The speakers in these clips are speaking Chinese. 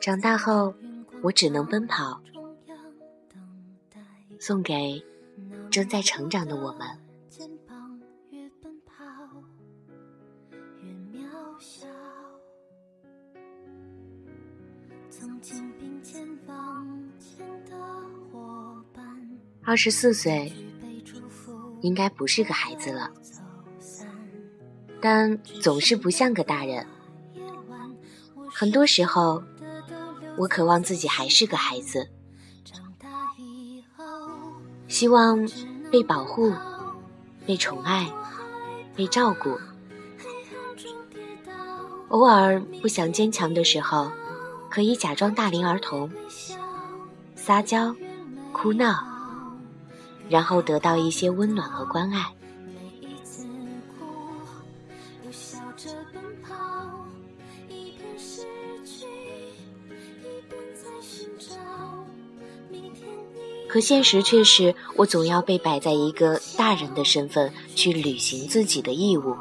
长大后，我只能奔跑，送给正在成长的我们。二十四岁，应该不是个孩子了。但总是不像个大人。很多时候，我渴望自己还是个孩子，希望被保护、被宠爱、被照顾。偶尔不想坚强的时候，可以假装大龄儿童，撒娇、哭闹，然后得到一些温暖和关爱。现实却是我总要被摆在一个大人的身份去履行自己的义务，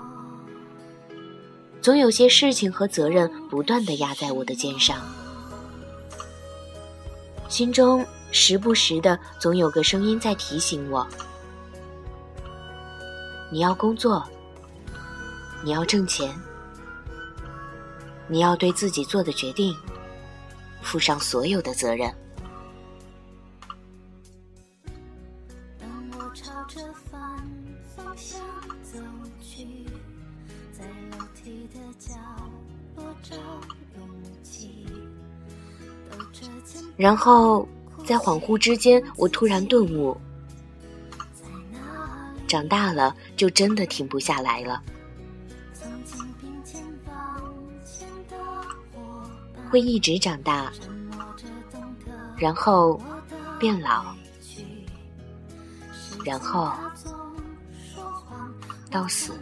总有些事情和责任不断的压在我的肩上，心中时不时的总有个声音在提醒我：你要工作，你要挣钱，你要对自己做的决定负上所有的责任。然后，在恍惚之间，我突然顿悟：长大了就真的停不下来了，会一直长大，然后变老，然后到死。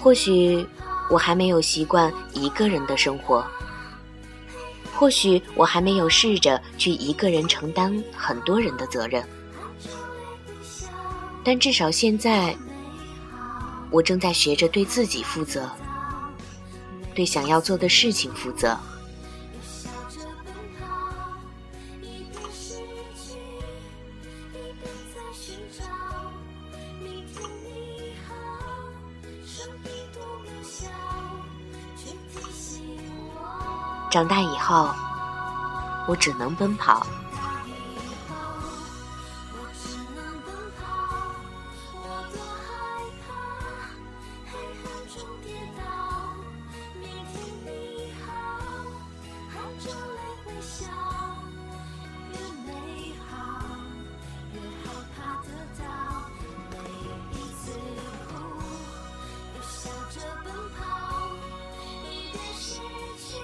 或许我还没有习惯一个人的生活，或许我还没有试着去一个人承担很多人的责任，但至少现在，我正在学着对自己负责，对想要做的事情负责。长大以后，我只能奔跑。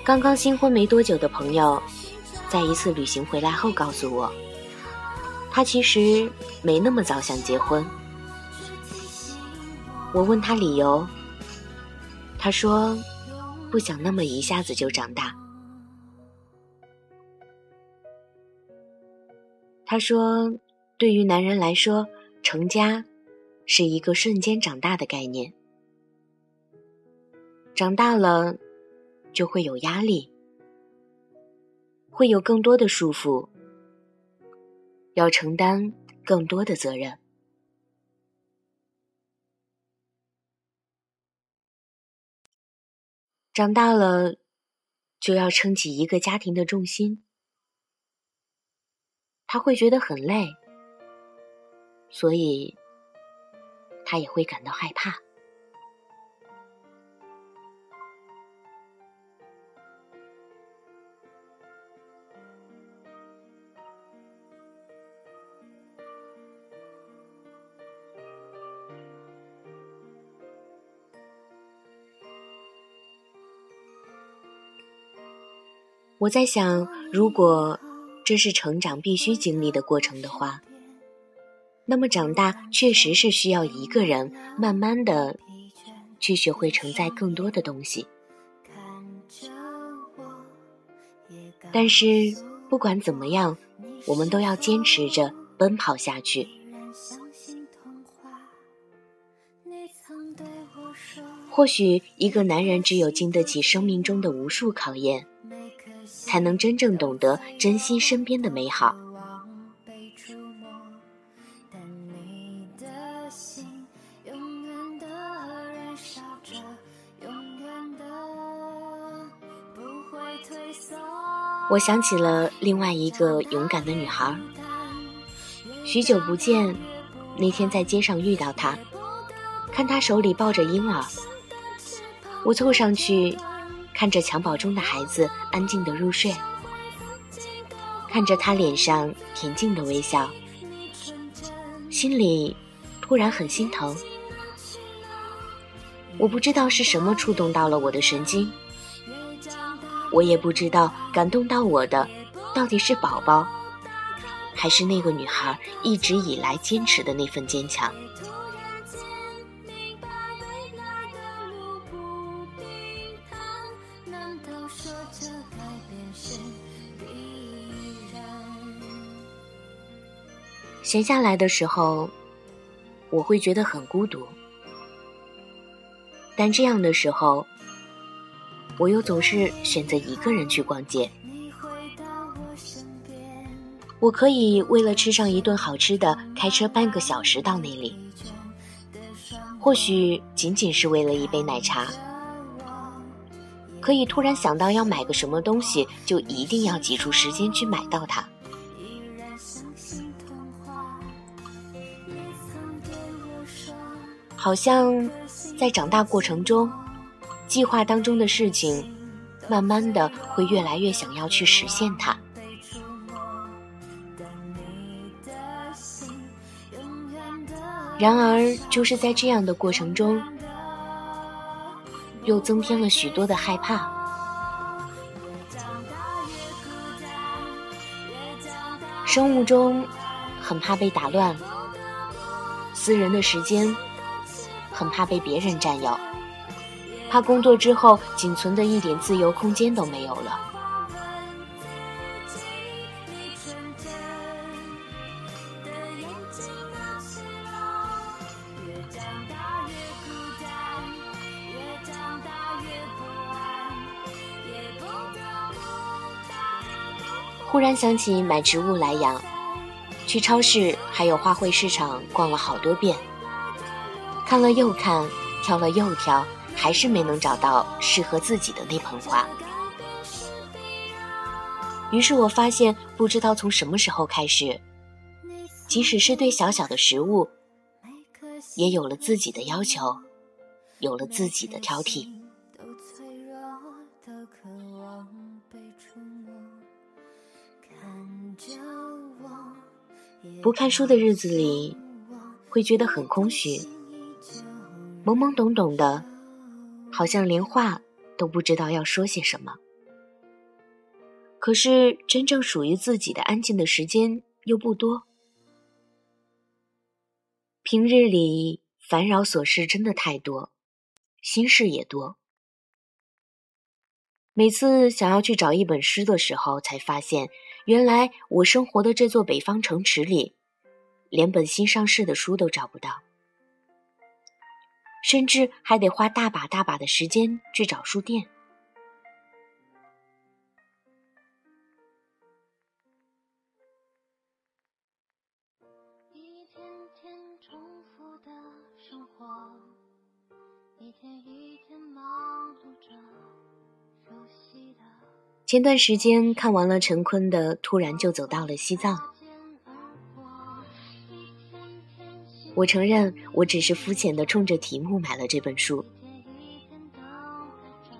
刚刚新婚没多久的朋友，在一次旅行回来后告诉我，他其实没那么早想结婚。我问他理由，他说不想那么一下子就长大。他说，对于男人来说，成家是一个瞬间长大的概念，长大了。就会有压力，会有更多的束缚，要承担更多的责任。长大了，就要撑起一个家庭的重心，他会觉得很累，所以他也会感到害怕。我在想，如果这是成长必须经历的过程的话，那么长大确实是需要一个人慢慢的去学会承载更多的东西。但是不管怎么样，我们都要坚持着奔跑下去。或许一个男人只有经得起生命中的无数考验。才能真正懂得珍惜身边的美好。我想起了另外一个勇敢的女孩，许久不见，那天在街上遇到她，看她手里抱着婴儿，我凑上去。看着襁褓中的孩子安静的入睡，看着他脸上恬静的微笑，心里突然很心疼。我不知道是什么触动到了我的神经，我也不知道感动到我的到底是宝宝，还是那个女孩一直以来坚持的那份坚强。闲下来的时候，我会觉得很孤独。但这样的时候，我又总是选择一个人去逛街。我可以为了吃上一顿好吃的，开车半个小时到那里。或许仅仅是为了一杯奶茶，可以突然想到要买个什么东西，就一定要挤出时间去买到它。好像在长大过程中，计划当中的事情，慢慢的会越来越想要去实现它。然而，就是在这样的过程中，又增添了许多的害怕。生物钟很怕被打乱，私人的时间。很怕被别人占有，怕工作之后仅存的一点自由空间都没有了。忽然想起买植物来养，去超市还有花卉市场逛了好多遍。看了又看，挑了又挑，还是没能找到适合自己的那盆花。于是我发现，不知道从什么时候开始，即使是对小小的食物，也有了自己的要求，有了自己的挑剔。不看书的日子里，会觉得很空虚。懵懵懂懂的，好像连话都不知道要说些什么。可是真正属于自己的安静的时间又不多。平日里烦扰琐事真的太多，心事也多。每次想要去找一本诗的时候，才发现原来我生活的这座北方城池里，连本新上市的书都找不到。甚至还得花大把大把的时间去找书店。前段时间看完了陈坤的《突然就走到了西藏》。我承认，我只是肤浅的冲着题目买了这本书。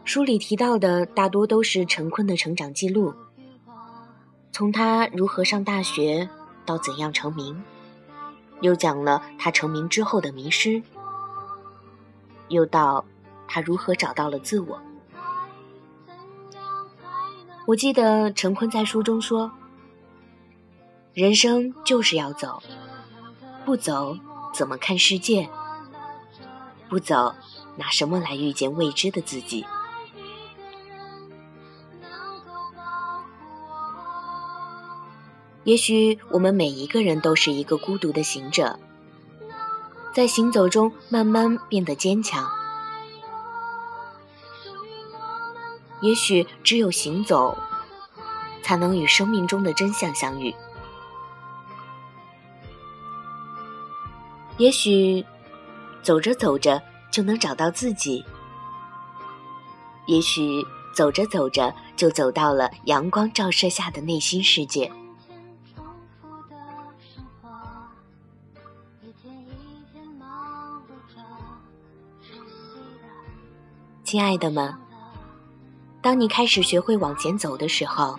书里提到的大多都是陈坤的成长记录，从他如何上大学到怎样成名，又讲了他成名之后的迷失，又到他如何找到了自我。我记得陈坤在书中说：“人生就是要走，不走怎么看世界？不走，拿什么来遇见未知的自己？”也许我们每一个人都是一个孤独的行者，在行走中慢慢变得坚强。也许只有行走，才能与生命中的真相相遇。也许走着走着就能找到自己。也许走着走着就走到了阳光照射下的内心世界。亲爱的们。当你开始学会往前走的时候，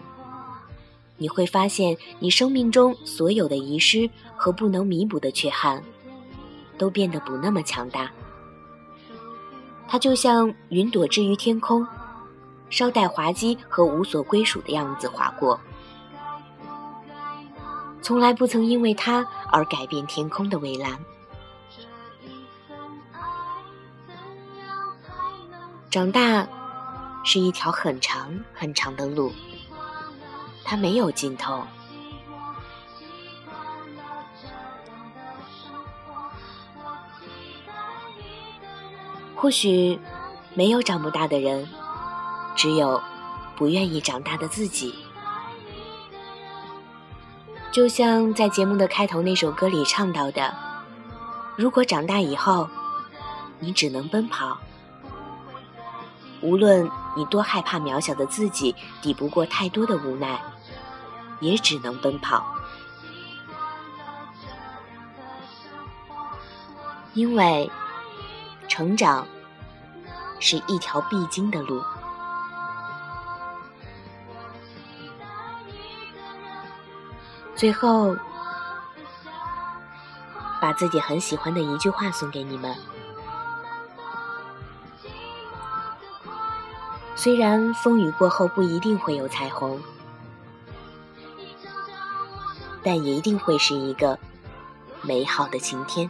你会发现，你生命中所有的遗失和不能弥补的缺憾，都变得不那么强大。它就像云朵置于天空，稍带滑稽和无所归属的样子划过，从来不曾因为它而改变天空的蔚蓝。长大。是一条很长很长的路，它没有尽头。或许没有长不大的人，只有不愿意长大的自己。就像在节目的开头那首歌里唱到的：“如果长大以后，你只能奔跑。”无论你多害怕渺小的自己抵不过太多的无奈，也只能奔跑，因为成长是一条必经的路。最后，把自己很喜欢的一句话送给你们。虽然风雨过后不一定会有彩虹，但也一定会是一个美好的晴天。